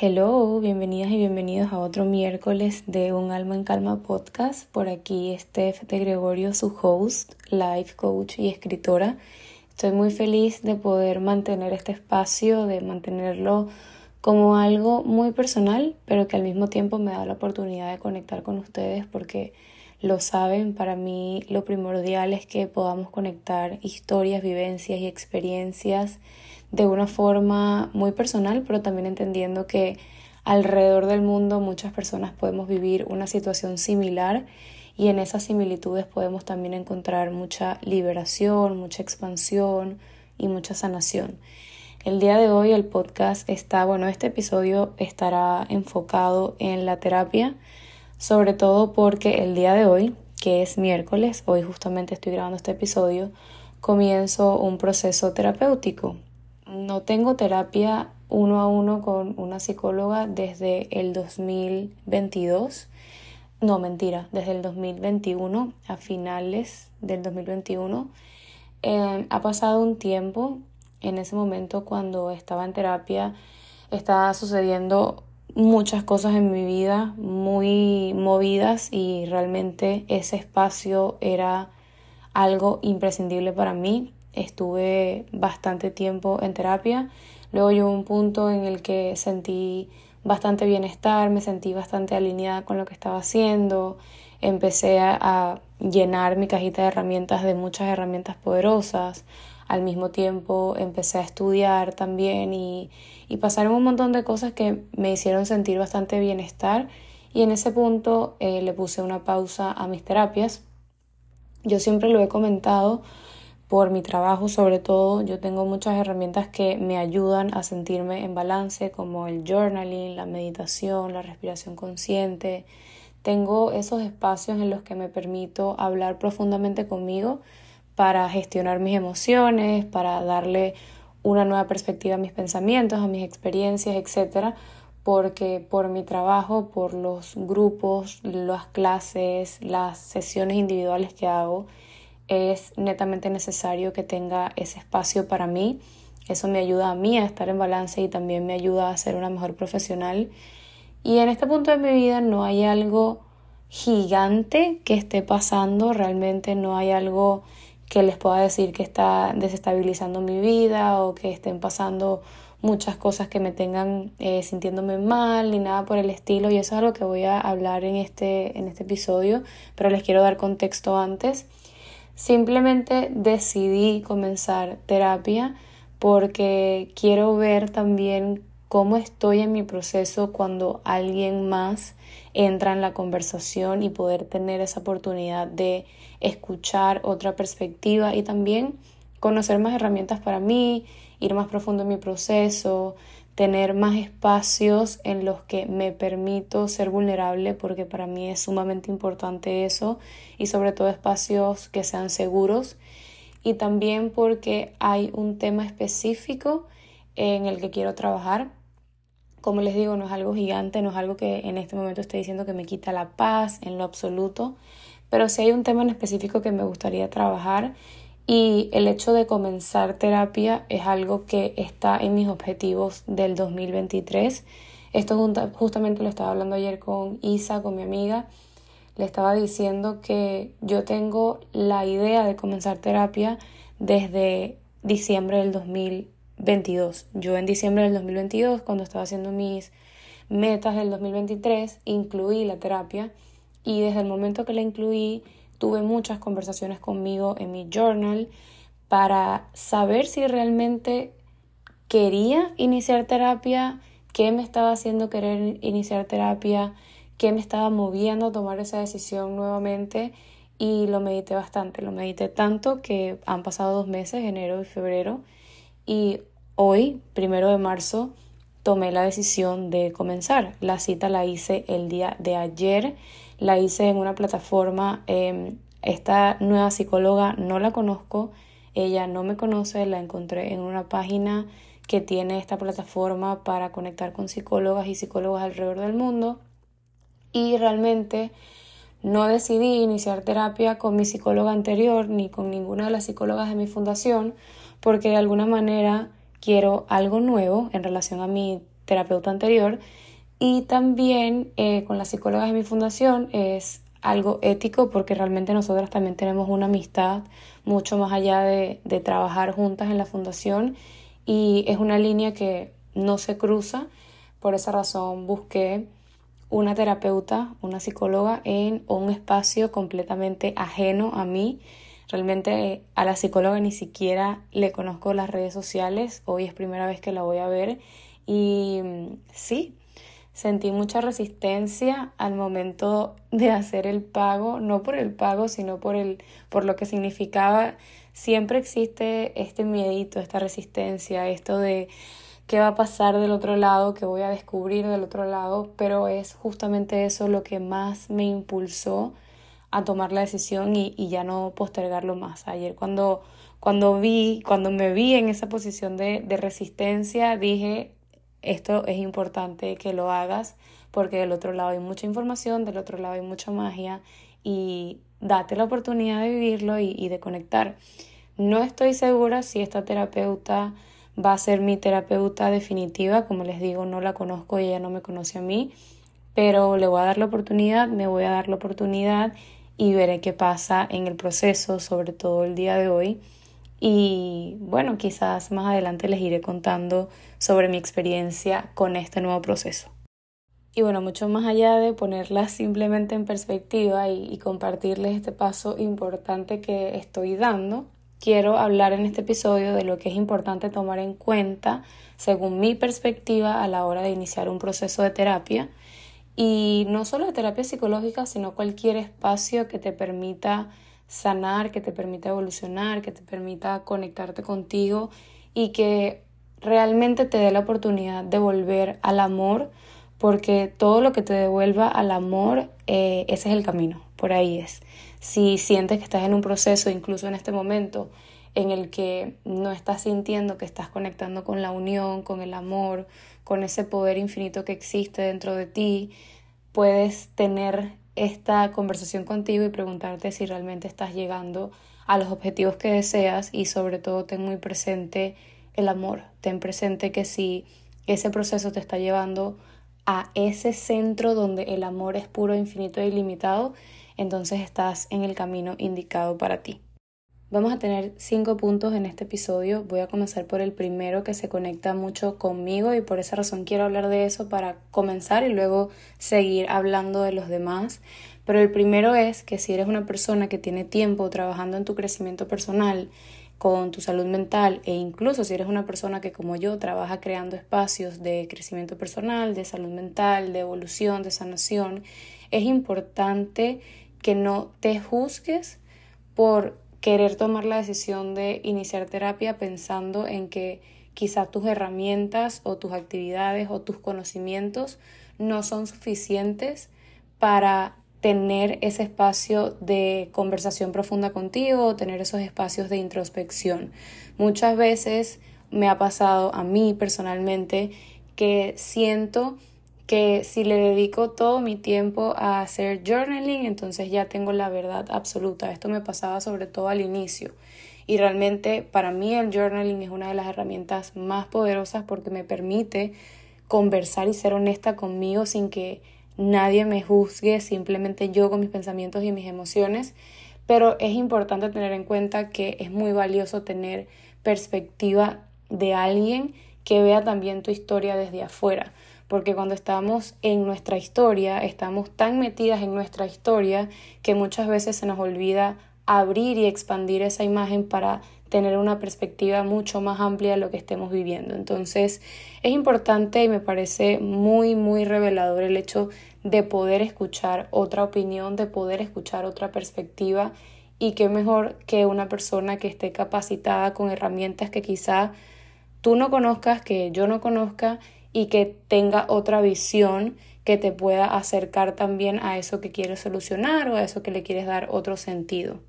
Hello, bienvenidas y bienvenidos a otro miércoles de Un Alma en Calma podcast. Por aquí Steph de Gregorio, su host, life coach y escritora. Estoy muy feliz de poder mantener este espacio, de mantenerlo como algo muy personal, pero que al mismo tiempo me da la oportunidad de conectar con ustedes porque lo saben, para mí lo primordial es que podamos conectar historias, vivencias y experiencias de una forma muy personal, pero también entendiendo que alrededor del mundo muchas personas podemos vivir una situación similar y en esas similitudes podemos también encontrar mucha liberación, mucha expansión y mucha sanación. El día de hoy el podcast está, bueno, este episodio estará enfocado en la terapia, sobre todo porque el día de hoy, que es miércoles, hoy justamente estoy grabando este episodio, comienzo un proceso terapéutico no tengo terapia uno a uno con una psicóloga desde el 2022. No, mentira, desde el 2021, a finales del 2021. Eh, ha pasado un tiempo. En ese momento, cuando estaba en terapia, estaba sucediendo muchas cosas en mi vida muy movidas y realmente ese espacio era algo imprescindible para mí estuve bastante tiempo en terapia. Luego llegó un punto en el que sentí bastante bienestar, me sentí bastante alineada con lo que estaba haciendo, empecé a, llenar mi cajita de herramientas de muchas herramientas poderosas, al mismo tiempo empecé a estudiar también y, y pasaron un montón de cosas que me hicieron sentir bastante bienestar y en ese punto eh, le puse una pausa a mis terapias. Yo siempre lo he comentado, por mi trabajo sobre todo, yo tengo muchas herramientas que me ayudan a sentirme en balance, como el journaling, la meditación, la respiración consciente. Tengo esos espacios en los que me permito hablar profundamente conmigo para gestionar mis emociones, para darle una nueva perspectiva a mis pensamientos, a mis experiencias, etcétera, porque por mi trabajo, por los grupos, las clases, las sesiones individuales que hago, es netamente necesario que tenga ese espacio para mí. Eso me ayuda a mí a estar en balance y también me ayuda a ser una mejor profesional. Y en este punto de mi vida no hay algo gigante que esté pasando, realmente no hay algo que les pueda decir que está desestabilizando mi vida o que estén pasando muchas cosas que me tengan eh, sintiéndome mal ni nada por el estilo y eso es algo que voy a hablar en este, en este episodio, pero les quiero dar contexto antes. Simplemente decidí comenzar terapia porque quiero ver también cómo estoy en mi proceso cuando alguien más entra en la conversación y poder tener esa oportunidad de escuchar otra perspectiva y también conocer más herramientas para mí, ir más profundo en mi proceso, tener más espacios en los que me permito ser vulnerable porque para mí es sumamente importante eso y sobre todo espacios que sean seguros y también porque hay un tema específico en el que quiero trabajar. Como les digo, no es algo gigante, no es algo que en este momento estoy diciendo que me quita la paz en lo absoluto, pero sí hay un tema en específico que me gustaría trabajar y el hecho de comenzar terapia es algo que está en mis objetivos del 2023. Esto justamente lo estaba hablando ayer con Isa, con mi amiga. Le estaba diciendo que yo tengo la idea de comenzar terapia desde diciembre del 2022. Yo en diciembre del 2022, cuando estaba haciendo mis metas del 2023, incluí la terapia y desde el momento que la incluí tuve muchas conversaciones conmigo en mi journal para saber si realmente quería iniciar terapia, qué me estaba haciendo querer iniciar terapia, qué me estaba moviendo a tomar esa decisión nuevamente y lo medité bastante, lo medité tanto que han pasado dos meses, enero y febrero, y hoy, primero de marzo, tomé la decisión de comenzar. La cita la hice el día de ayer la hice en una plataforma. Em, esta nueva psicóloga no la conozco, ella no me conoce, la encontré en una página que tiene esta plataforma para conectar con psicólogas y psicólogos alrededor del mundo. Y realmente no decidí iniciar terapia con mi psicóloga anterior ni con ninguna de las psicólogas de mi fundación porque de alguna manera quiero algo nuevo en relación a mi terapeuta anterior. Y también eh, con las psicólogas de mi fundación es algo ético porque realmente nosotras también tenemos una amistad mucho más allá de, de trabajar juntas en la fundación y es una línea que no se cruza. Por esa razón busqué una terapeuta, una psicóloga en un espacio completamente ajeno a mí. Realmente a la psicóloga ni siquiera le conozco las redes sociales, hoy es primera vez que la voy a ver y mm, sí, sentí mucha resistencia al momento de hacer el pago, no por el pago, sino por el por lo que significaba. Siempre existe este miedito, esta resistencia, esto de qué va a pasar del otro lado, qué voy a descubrir del otro lado, pero es justamente eso lo que más me impulsó a tomar la decisión y, ya no postergarlo más. Ayer cuando, cuando vi, cuando me vi en esa posición de, de resistencia, dije, esto es importante que lo hagas porque del otro lado hay mucha información, del otro lado hay mucha magia y date la oportunidad de vivirlo y, y de conectar. No estoy segura si esta terapeuta va a ser mi terapeuta definitiva. Como les digo, no la conozco y ella no me conoce a mí, pero le voy a dar la oportunidad, me voy a dar la oportunidad y veré qué pasa en el proceso, sobre todo el día de hoy. Y bueno, quizás más adelante les iré contando sobre mi experiencia con este nuevo proceso. Y bueno, mucho más allá de ponerla simplemente en perspectiva y, y compartirles este paso importante que estoy dando, quiero hablar en este episodio de lo que es importante tomar en cuenta según mi perspectiva a la hora de iniciar un proceso de terapia y no solo de terapia psicológica, sino cualquier espacio que te permita sanar, que te permita evolucionar, que te permita conectarte contigo y que realmente te dé la oportunidad de volver al amor, porque todo lo que te devuelva al amor, eh, ese es el camino, por ahí es. Si sientes que estás en un proceso, incluso en este momento, en el que no estás sintiendo que estás conectando con la unión, con el amor, con ese poder infinito que existe dentro de ti, puedes tener esta conversación contigo y preguntarte si realmente estás llegando a los objetivos que deseas y sobre todo ten muy presente el amor, ten presente que si ese proceso te está llevando a ese centro donde el amor es puro, infinito e ilimitado, entonces estás en el camino indicado para ti. Vamos a tener cinco puntos en este episodio. Voy a comenzar por el primero que se conecta mucho conmigo y por esa razón quiero hablar de eso para comenzar y luego seguir hablando de los demás. Pero el primero es que si eres una persona que tiene tiempo trabajando en tu crecimiento personal, con tu salud mental e incluso si eres una persona que como yo trabaja creando espacios de crecimiento personal, de salud mental, de evolución, de sanación, es importante que no te juzgues por querer tomar la decisión de iniciar terapia pensando en que quizás tus herramientas o tus actividades o tus conocimientos no son suficientes para tener ese espacio de conversación profunda contigo o tener esos espacios de introspección. Muchas veces me ha pasado a mí personalmente que siento que si le dedico todo mi tiempo a hacer journaling, entonces ya tengo la verdad absoluta. Esto me pasaba sobre todo al inicio. Y realmente para mí el journaling es una de las herramientas más poderosas porque me permite conversar y ser honesta conmigo sin que nadie me juzgue, simplemente yo con mis pensamientos y mis emociones. Pero es importante tener en cuenta que es muy valioso tener perspectiva de alguien que vea también tu historia desde afuera porque cuando estamos en nuestra historia, estamos tan metidas en nuestra historia que muchas veces se nos olvida abrir y expandir esa imagen para tener una perspectiva mucho más amplia de lo que estemos viviendo. Entonces es importante y me parece muy, muy revelador el hecho de poder escuchar otra opinión, de poder escuchar otra perspectiva y qué mejor que una persona que esté capacitada con herramientas que quizá tú no conozcas, que yo no conozca y que tenga otra visión que te pueda acercar también a eso que quieres solucionar o a eso que le quieres dar otro sentido.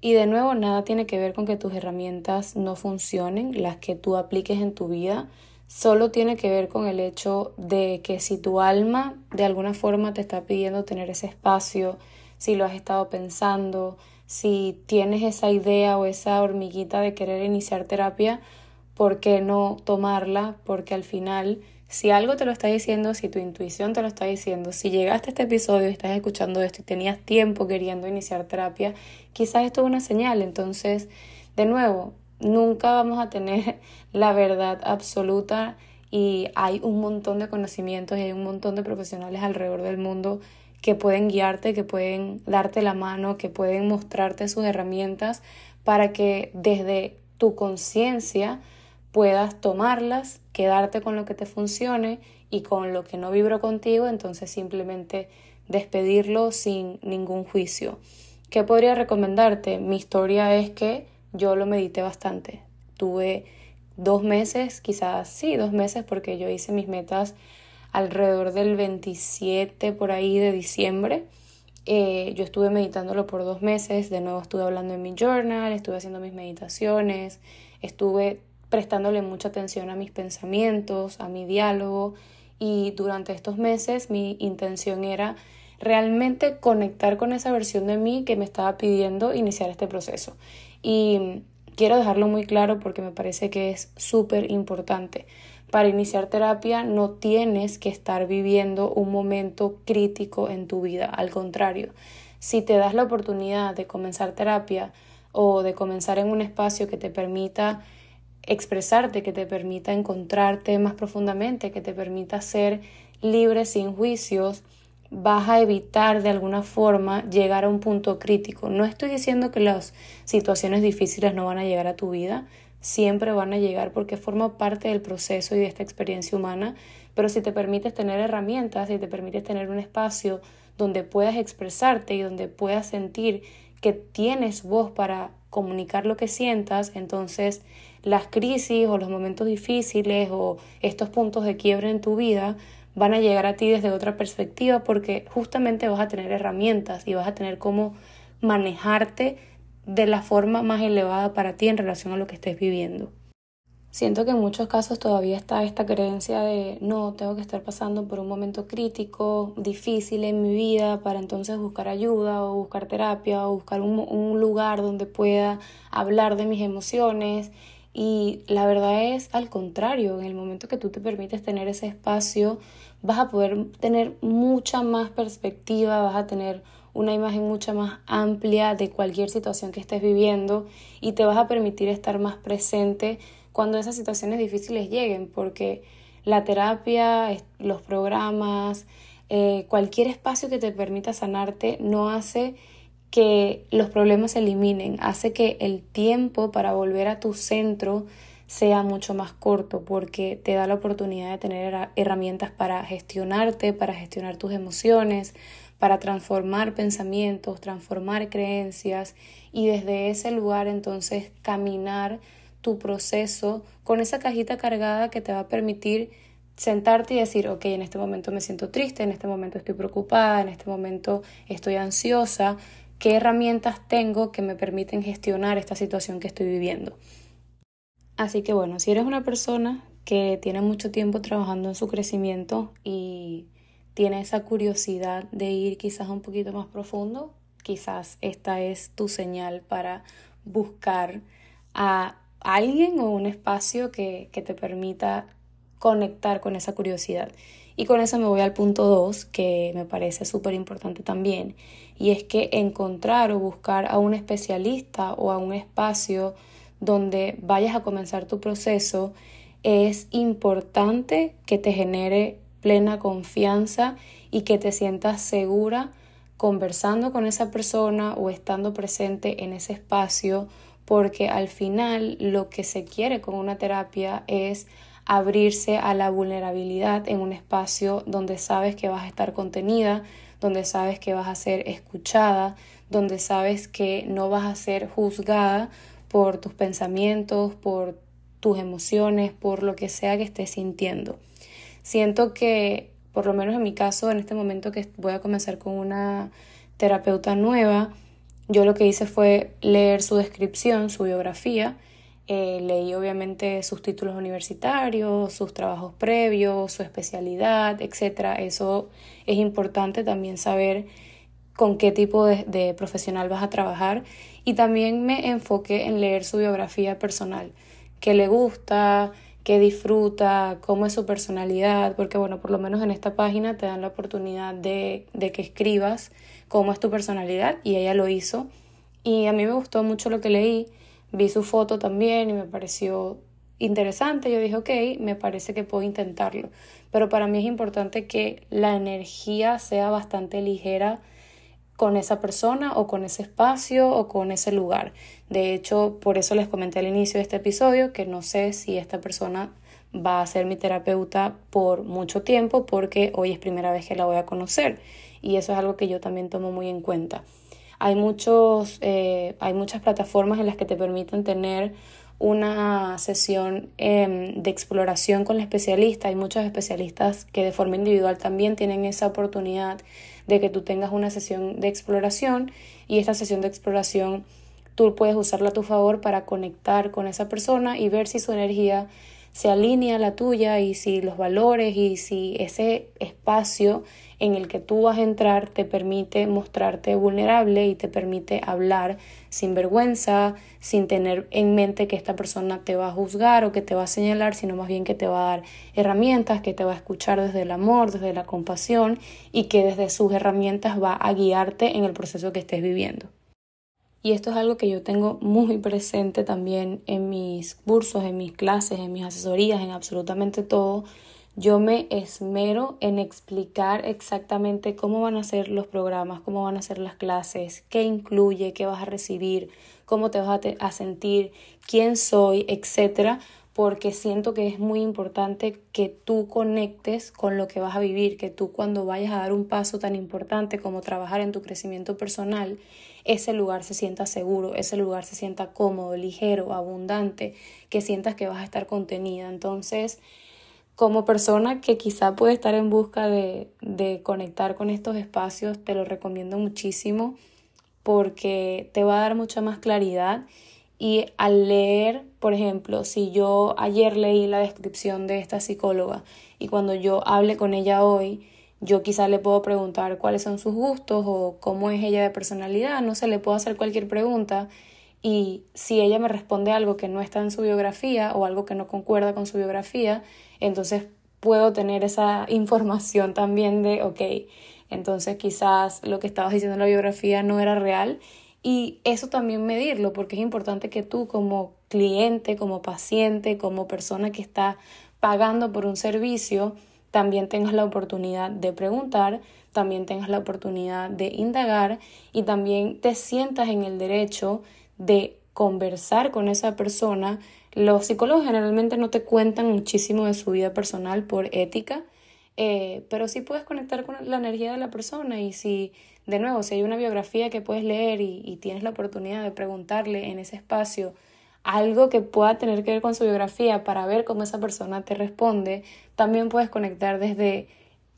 Y de nuevo, nada tiene que ver con que tus herramientas no funcionen, las que tú apliques en tu vida, solo tiene que ver con el hecho de que si tu alma de alguna forma te está pidiendo tener ese espacio, si lo has estado pensando, si tienes esa idea o esa hormiguita de querer iniciar terapia, ¿por qué no tomarla? Porque al final, si algo te lo está diciendo, si tu intuición te lo está diciendo, si llegaste a este episodio y estás escuchando esto y tenías tiempo queriendo iniciar terapia, quizás esto es una señal. Entonces, de nuevo, nunca vamos a tener la verdad absoluta y hay un montón de conocimientos y hay un montón de profesionales alrededor del mundo que pueden guiarte, que pueden darte la mano, que pueden mostrarte sus herramientas para que desde tu conciencia puedas tomarlas, quedarte con lo que te funcione y con lo que no vibro contigo, entonces simplemente despedirlo sin ningún juicio. ¿Qué podría recomendarte? Mi historia es que yo lo medité bastante. Tuve dos meses, quizás sí, dos meses, porque yo hice mis metas alrededor del 27 por ahí de diciembre. Eh, yo estuve meditándolo por dos meses, de nuevo estuve hablando en mi journal, estuve haciendo mis meditaciones, estuve prestándole mucha atención a mis pensamientos, a mi diálogo y durante estos meses mi intención era realmente conectar con esa versión de mí que me estaba pidiendo iniciar este proceso. Y quiero dejarlo muy claro porque me parece que es súper importante. Para iniciar terapia no tienes que estar viviendo un momento crítico en tu vida, al contrario, si te das la oportunidad de comenzar terapia o de comenzar en un espacio que te permita expresarte, que te permita encontrarte más profundamente, que te permita ser libre sin juicios, vas a evitar de alguna forma llegar a un punto crítico. No estoy diciendo que las situaciones difíciles no van a llegar a tu vida, siempre van a llegar porque forma parte del proceso y de esta experiencia humana, pero si te permites tener herramientas, si te permites tener un espacio donde puedas expresarte y donde puedas sentir que tienes voz para comunicar lo que sientas, entonces las crisis o los momentos difíciles o estos puntos de quiebre en tu vida van a llegar a ti desde otra perspectiva porque justamente vas a tener herramientas y vas a tener cómo manejarte de la forma más elevada para ti en relación a lo que estés viviendo. Siento que en muchos casos todavía está esta creencia de no, tengo que estar pasando por un momento crítico, difícil en mi vida para entonces buscar ayuda o buscar terapia o buscar un, un lugar donde pueda hablar de mis emociones. Y la verdad es al contrario, en el momento que tú te permites tener ese espacio, vas a poder tener mucha más perspectiva, vas a tener una imagen mucho más amplia de cualquier situación que estés viviendo y te vas a permitir estar más presente cuando esas situaciones difíciles lleguen, porque la terapia, los programas, eh, cualquier espacio que te permita sanarte no hace que los problemas se eliminen, hace que el tiempo para volver a tu centro sea mucho más corto porque te da la oportunidad de tener herramientas para gestionarte, para gestionar tus emociones, para transformar pensamientos, transformar creencias y desde ese lugar entonces caminar tu proceso con esa cajita cargada que te va a permitir sentarte y decir, ok, en este momento me siento triste, en este momento estoy preocupada, en este momento estoy ansiosa, ¿qué herramientas tengo que me permiten gestionar esta situación que estoy viviendo? Así que bueno, si eres una persona que tiene mucho tiempo trabajando en su crecimiento y tiene esa curiosidad de ir quizás un poquito más profundo, quizás esta es tu señal para buscar a alguien o un espacio que, que te permita conectar con esa curiosidad. Y con eso me voy al punto 2, que me parece súper importante también, y es que encontrar o buscar a un especialista o a un espacio donde vayas a comenzar tu proceso es importante que te genere plena confianza y que te sientas segura conversando con esa persona o estando presente en ese espacio, porque al final lo que se quiere con una terapia es abrirse a la vulnerabilidad en un espacio donde sabes que vas a estar contenida, donde sabes que vas a ser escuchada, donde sabes que no vas a ser juzgada por tus pensamientos, por tus emociones, por lo que sea que estés sintiendo. Siento que, por lo menos en mi caso, en este momento que voy a comenzar con una terapeuta nueva, yo lo que hice fue leer su descripción, su biografía, eh, leí obviamente sus títulos universitarios, sus trabajos previos, su especialidad, etc. Eso es importante también saber con qué tipo de, de profesional vas a trabajar. Y también me enfoqué en leer su biografía personal. Qué le gusta, qué disfruta, cómo es su personalidad, porque bueno, por lo menos en esta página te dan la oportunidad de, de que escribas cómo es tu personalidad y ella lo hizo. Y a mí me gustó mucho lo que leí, vi su foto también y me pareció interesante. Yo dije, ok, me parece que puedo intentarlo. Pero para mí es importante que la energía sea bastante ligera con esa persona o con ese espacio o con ese lugar. De hecho, por eso les comenté al inicio de este episodio que no sé si esta persona va a ser mi terapeuta por mucho tiempo porque hoy es primera vez que la voy a conocer y eso es algo que yo también tomo muy en cuenta. Hay, muchos, eh, hay muchas plataformas en las que te permiten tener una sesión em, de exploración con el especialista. Hay muchos especialistas que de forma individual también tienen esa oportunidad de que tú tengas una sesión de exploración y esta sesión de exploración tú puedes usarla a tu favor para conectar con esa persona y ver si su energía se alinea la tuya y si los valores y si ese espacio en el que tú vas a entrar te permite mostrarte vulnerable y te permite hablar sin vergüenza, sin tener en mente que esta persona te va a juzgar o que te va a señalar, sino más bien que te va a dar herramientas, que te va a escuchar desde el amor, desde la compasión y que desde sus herramientas va a guiarte en el proceso que estés viviendo. Y esto es algo que yo tengo muy presente también en mis cursos, en mis clases, en mis asesorías, en absolutamente todo, yo me esmero en explicar exactamente cómo van a ser los programas, cómo van a ser las clases, qué incluye, qué vas a recibir, cómo te vas a, sentir, quién soy, etcétera, porque siento que es muy importante que tú conectes con lo que vas a vivir, que tú cuando vayas a dar un paso tan importante como trabajar en tu crecimiento personal, ese lugar se sienta seguro, ese lugar se sienta cómodo, ligero, abundante, que sientas que vas a estar contenida. Entonces, como persona que quizá puede estar en busca de, de conectar con estos espacios, te lo recomiendo muchísimo porque te va a dar mucha más claridad y al leer, por ejemplo, si yo ayer leí la descripción de esta psicóloga y cuando yo hable con ella hoy, yo quizá le puedo preguntar cuáles son sus gustos o cómo es ella de personalidad, no sé, le puedo hacer cualquier pregunta y si ella me responde algo que no está en su biografía o algo que no concuerda con su biografía, entonces puedo tener esa información también de, ok, entonces quizás lo que estabas diciendo en la biografía no era real y eso también medirlo porque es importante que tú como cliente, como paciente, como persona que está pagando por un servicio, también tengas la oportunidad de preguntar, también tengas la oportunidad de indagar y también te sientas en el derecho de conversar con esa persona. Los psicólogos generalmente no te cuentan muchísimo de su vida personal por ética, eh, pero sí puedes conectar con la energía de la persona y si, de nuevo, si hay una biografía que puedes leer y, y tienes la oportunidad de preguntarle en ese espacio algo que pueda tener que ver con su biografía para ver cómo esa persona te responde, también puedes conectar desde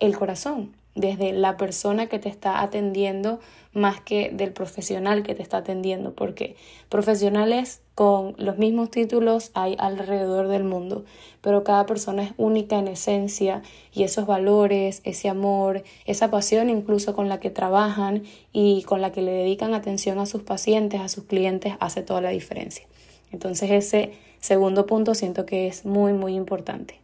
el corazón, desde la persona que te está atendiendo más que del profesional que te está atendiendo, porque profesionales con los mismos títulos hay alrededor del mundo, pero cada persona es única en esencia y esos valores, ese amor, esa pasión incluso con la que trabajan y con la que le dedican atención a sus pacientes, a sus clientes, hace toda la diferencia. Entonces ese segundo punto siento que es muy, muy importante.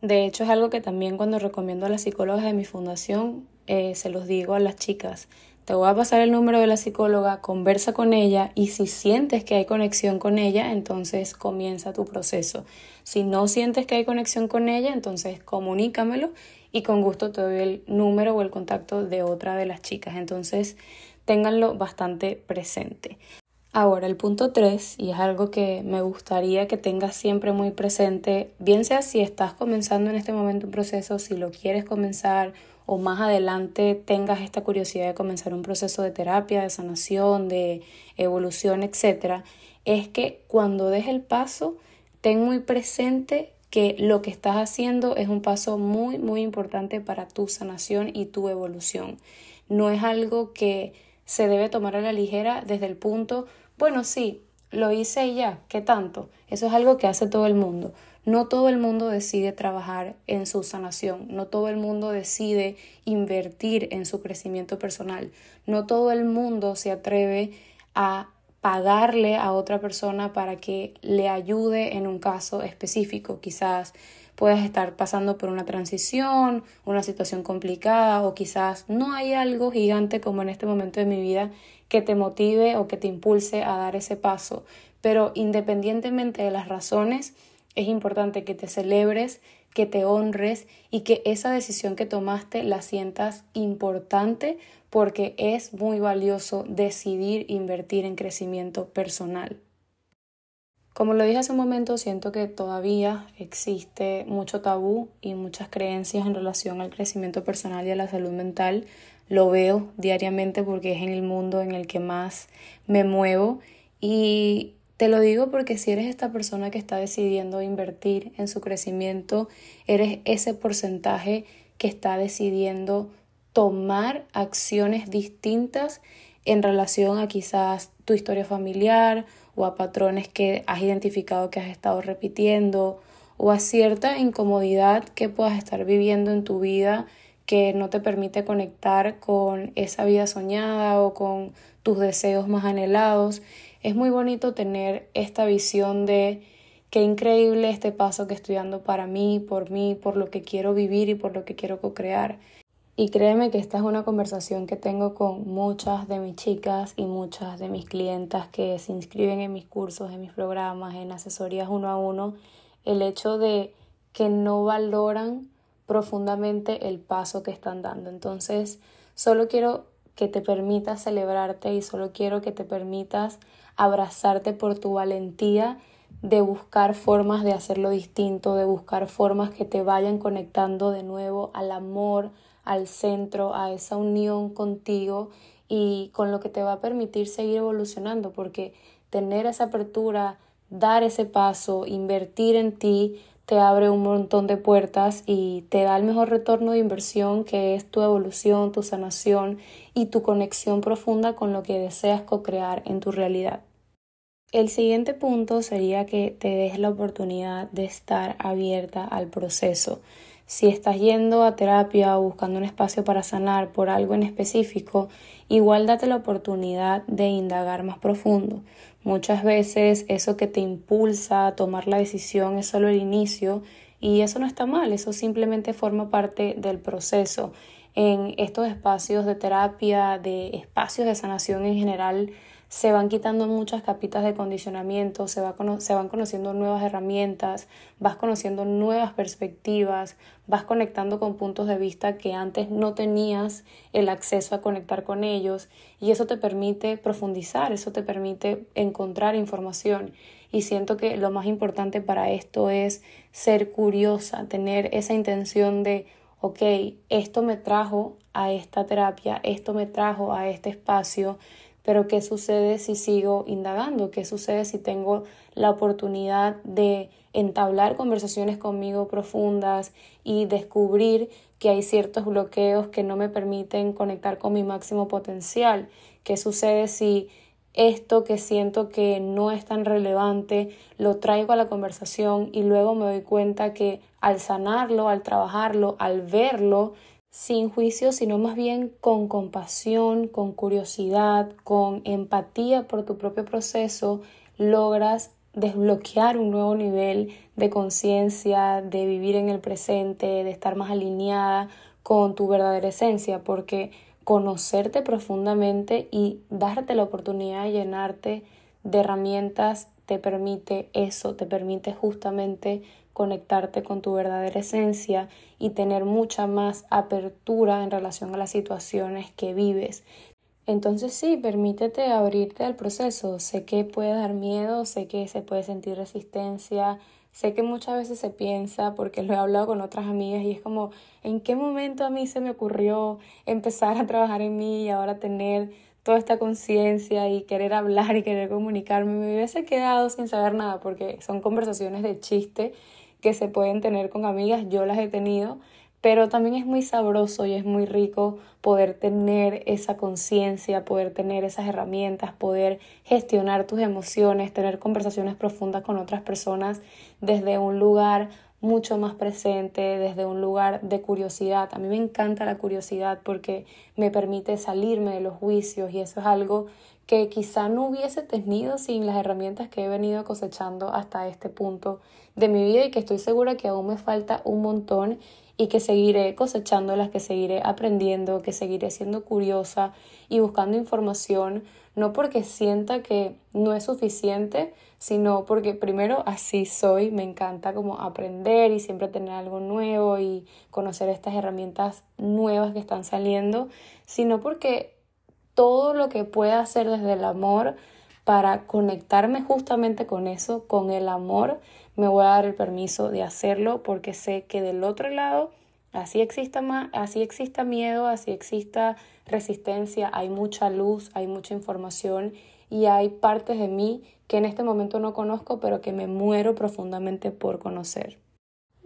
De hecho, es algo que también cuando recomiendo a las psicólogas de mi fundación, eh, se los digo a las chicas. Te voy a pasar el número de la psicóloga, conversa con ella y si sientes que hay conexión con ella, entonces comienza tu proceso. Si no sientes que hay conexión con ella, entonces comunícamelo y con gusto te doy el número o el contacto de otra de las chicas. Entonces, ténganlo bastante presente. Ahora, el punto 3, y es algo que me gustaría que tengas siempre muy presente, bien sea si estás comenzando en este momento un proceso, si lo quieres comenzar o más adelante tengas esta curiosidad de comenzar un proceso de terapia, de sanación, de evolución, etc., es que cuando des el paso, ten muy presente que lo que estás haciendo es un paso muy, muy importante para tu sanación y tu evolución. No es algo que se debe tomar a la ligera desde el punto bueno, sí, lo hice y ya, ¿qué tanto? Eso es algo que hace todo el mundo. No todo el mundo decide trabajar en su sanación, no todo el mundo decide invertir en su crecimiento personal, no todo el mundo se atreve a pagarle a otra persona para que le ayude en un caso específico. Quizás puedas estar pasando por una transición, una situación complicada o quizás no hay algo gigante como en este momento de mi vida que te motive o que te impulse a dar ese paso. Pero independientemente de las razones, es importante que te celebres, que te honres y que esa decisión que tomaste la sientas importante porque es muy valioso decidir invertir en crecimiento personal. Como lo dije hace un momento, siento que todavía existe mucho tabú y muchas creencias en relación al crecimiento personal y a la salud mental. Lo veo diariamente porque es en el mundo en el que más me muevo. Y te lo digo porque si eres esta persona que está decidiendo invertir en su crecimiento, eres ese porcentaje que está decidiendo tomar acciones distintas en relación a quizás tu historia familiar o a patrones que has identificado que has estado repitiendo o a cierta incomodidad que puedas estar viviendo en tu vida que no te permite conectar con esa vida soñada o con tus deseos más anhelados. Es muy bonito tener esta visión de qué increíble este paso que estoy dando para mí, por mí, por lo que quiero vivir y por lo que quiero co-crear. Y créeme que esta es una conversación que tengo con muchas de mis chicas y muchas de mis clientas que se inscriben en mis cursos, en mis programas, en asesorías uno a uno, el hecho de que no valoran profundamente el paso que están dando. Entonces, solo quiero que te permitas celebrarte y solo quiero que te permitas abrazarte por tu valentía de buscar formas de hacerlo distinto, de buscar formas que te vayan conectando de nuevo al amor, al centro, a esa unión contigo y con lo que te va a permitir seguir evolucionando, porque tener esa apertura, dar ese paso, invertir en ti, te abre un montón de puertas y te da el mejor retorno de inversión que es tu evolución, tu sanación y tu conexión profunda con lo que deseas co-crear en tu realidad. El siguiente punto sería que te des la oportunidad de estar abierta al proceso. Si estás yendo a terapia o buscando un espacio para sanar por algo en específico, igual date la oportunidad de indagar más profundo. Muchas veces eso que te impulsa a tomar la decisión es solo el inicio y eso no está mal, eso simplemente forma parte del proceso. En estos espacios de terapia, de espacios de sanación en general, se van quitando muchas capitas de condicionamiento, se, va se van conociendo nuevas herramientas, vas conociendo nuevas perspectivas, vas conectando con puntos de vista que antes no tenías el acceso a conectar con ellos y eso te permite profundizar, eso te permite encontrar información. Y siento que lo más importante para esto es ser curiosa, tener esa intención de, ok, esto me trajo a esta terapia, esto me trajo a este espacio, pero ¿qué sucede si sigo indagando? ¿Qué sucede si tengo la oportunidad de entablar conversaciones conmigo profundas y descubrir que hay ciertos bloqueos que no me permiten conectar con mi máximo potencial? ¿Qué sucede si esto que siento que no es tan relevante lo traigo a la conversación y luego me doy cuenta que al sanarlo, al trabajarlo, al verlo, sin juicio, sino más bien con compasión, con curiosidad, con empatía por tu propio proceso, logras desbloquear un nuevo nivel de conciencia, de vivir en el presente, de estar más alineada con tu verdadera esencia, porque conocerte profundamente y darte la oportunidad de llenarte de herramientas te permite eso, te permite justamente conectarte con tu verdadera esencia y tener mucha más apertura en relación a las situaciones que vives. Entonces sí, permítete abrirte al proceso. Sé que puede dar miedo, sé que se puede sentir resistencia, sé que muchas veces se piensa, porque lo he hablado con otras amigas y es como, ¿en qué momento a mí se me ocurrió empezar a trabajar en mí y ahora tener toda esta conciencia y querer hablar y querer comunicarme? Me hubiese quedado sin saber nada porque son conversaciones de chiste que se pueden tener con amigas, yo las he tenido, pero también es muy sabroso y es muy rico poder tener esa conciencia, poder tener esas herramientas, poder gestionar tus emociones, tener conversaciones profundas con otras personas desde un lugar mucho más presente, desde un lugar de curiosidad. A mí me encanta la curiosidad porque me permite salirme de los juicios y eso es algo que quizá no hubiese tenido sin las herramientas que he venido cosechando hasta este punto de mi vida y que estoy segura que aún me falta un montón y que seguiré cosechándolas, que seguiré aprendiendo, que seguiré siendo curiosa y buscando información, no porque sienta que no es suficiente, sino porque primero así soy, me encanta como aprender y siempre tener algo nuevo y conocer estas herramientas nuevas que están saliendo, sino porque todo lo que pueda hacer desde el amor para conectarme justamente con eso, con el amor, me voy a dar el permiso de hacerlo porque sé que del otro lado, así exista, así exista miedo, así exista resistencia, hay mucha luz, hay mucha información y hay partes de mí que en este momento no conozco, pero que me muero profundamente por conocer.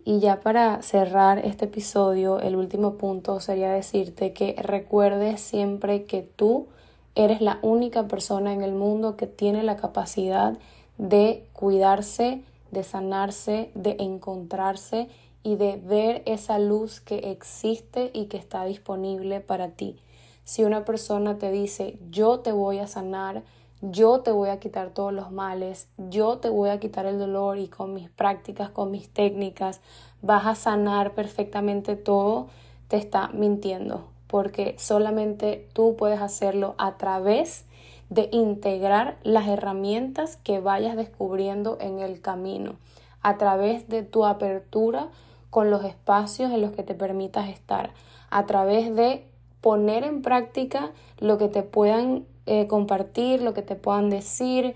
Y ya para cerrar este episodio, el último punto sería decirte que recuerdes siempre que tú eres la única persona en el mundo que tiene la capacidad de cuidarse, de sanarse, de encontrarse y de ver esa luz que existe y que está disponible para ti. Si una persona te dice, yo te voy a sanar, yo te voy a quitar todos los males, yo te voy a quitar el dolor y con mis prácticas, con mis técnicas, vas a sanar perfectamente todo, te está mintiendo, porque solamente tú puedes hacerlo a través de integrar las herramientas que vayas descubriendo en el camino, a través de tu apertura con los espacios en los que te permitas estar, a través de poner en práctica lo que te puedan eh, compartir, lo que te puedan decir,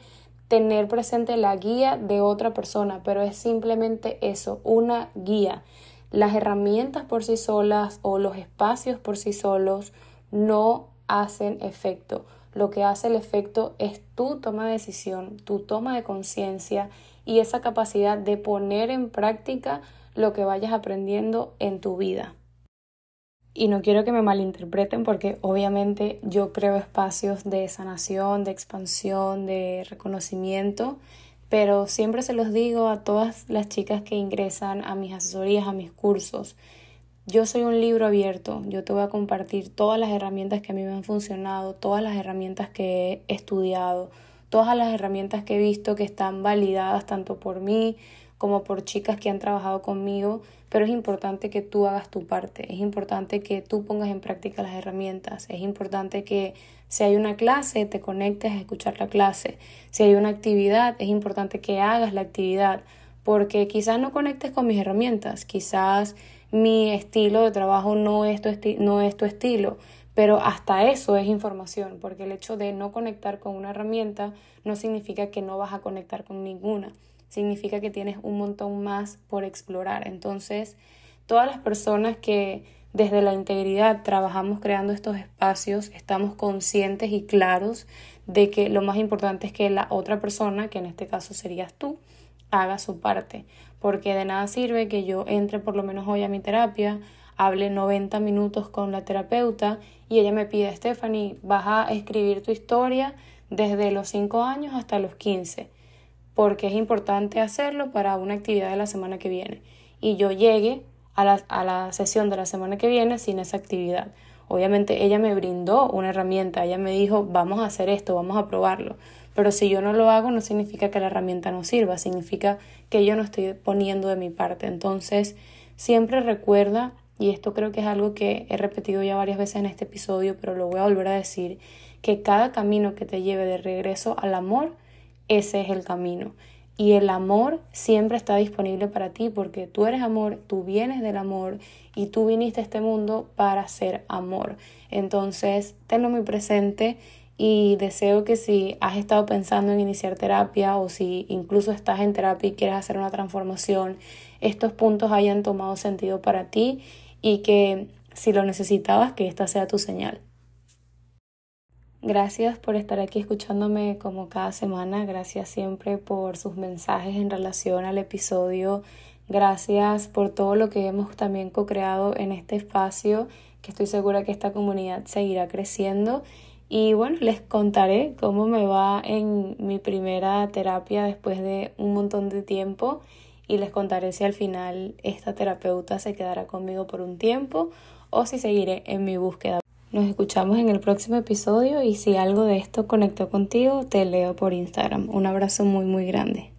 tener presente la guía de otra persona, pero es simplemente eso, una guía. Las herramientas por sí solas o los espacios por sí solos no hacen efecto. Lo que hace el efecto es tu toma de decisión, tu toma de conciencia y esa capacidad de poner en práctica lo que vayas aprendiendo en tu vida. Y no quiero que me malinterpreten porque obviamente yo creo espacios de sanación, de expansión, de reconocimiento, pero siempre se los digo a todas las chicas que ingresan a mis asesorías, a mis cursos. Yo soy un libro abierto, yo te voy a compartir todas las herramientas que a mí me han funcionado, todas las herramientas que he estudiado, todas las herramientas que he visto que están validadas tanto por mí como por chicas que han trabajado conmigo. Pero es importante que tú hagas tu parte, es importante que tú pongas en práctica las herramientas, es importante que si hay una clase te conectes a escuchar la clase, si hay una actividad es importante que hagas la actividad, porque quizás no conectes con mis herramientas, quizás mi estilo de trabajo no es tu, no es tu estilo, pero hasta eso es información, porque el hecho de no conectar con una herramienta no significa que no vas a conectar con ninguna significa que tienes un montón más por explorar. Entonces, todas las personas que desde la integridad trabajamos creando estos espacios, estamos conscientes y claros de que lo más importante es que la otra persona, que en este caso serías tú, haga su parte, porque de nada sirve que yo entre por lo menos hoy a mi terapia, hable 90 minutos con la terapeuta y ella me pide, Stephanie, vas a escribir tu historia desde los 5 años hasta los 15 porque es importante hacerlo para una actividad de la semana que viene. Y yo llegue a la, a la sesión de la semana que viene sin esa actividad. Obviamente ella me brindó una herramienta, ella me dijo, vamos a hacer esto, vamos a probarlo. Pero si yo no lo hago, no significa que la herramienta no sirva, significa que yo no estoy poniendo de mi parte. Entonces, siempre recuerda, y esto creo que es algo que he repetido ya varias veces en este episodio, pero lo voy a volver a decir, que cada camino que te lleve de regreso al amor ese es el camino. Y el amor siempre está disponible para ti porque tú eres amor, tú vienes del amor y tú viniste a este mundo para ser amor. Entonces, tenlo muy presente y deseo que si has estado pensando en iniciar terapia o si incluso estás en terapia y quieres hacer una transformación, estos puntos hayan tomado sentido para ti y que si lo necesitabas, que esta sea tu señal. Gracias por estar aquí escuchándome como cada semana. Gracias siempre por sus mensajes en relación al episodio. Gracias por todo lo que hemos también co-creado en este espacio, que estoy segura que esta comunidad seguirá creciendo. Y bueno, les contaré cómo me va en mi primera terapia después de un montón de tiempo y les contaré si al final esta terapeuta se quedará conmigo por un tiempo o si seguiré en mi búsqueda Nos escuchamos en el próximo episodio y si algo de esto conectó contigo, te leo por Instagram. Un abrazo muy muy grande.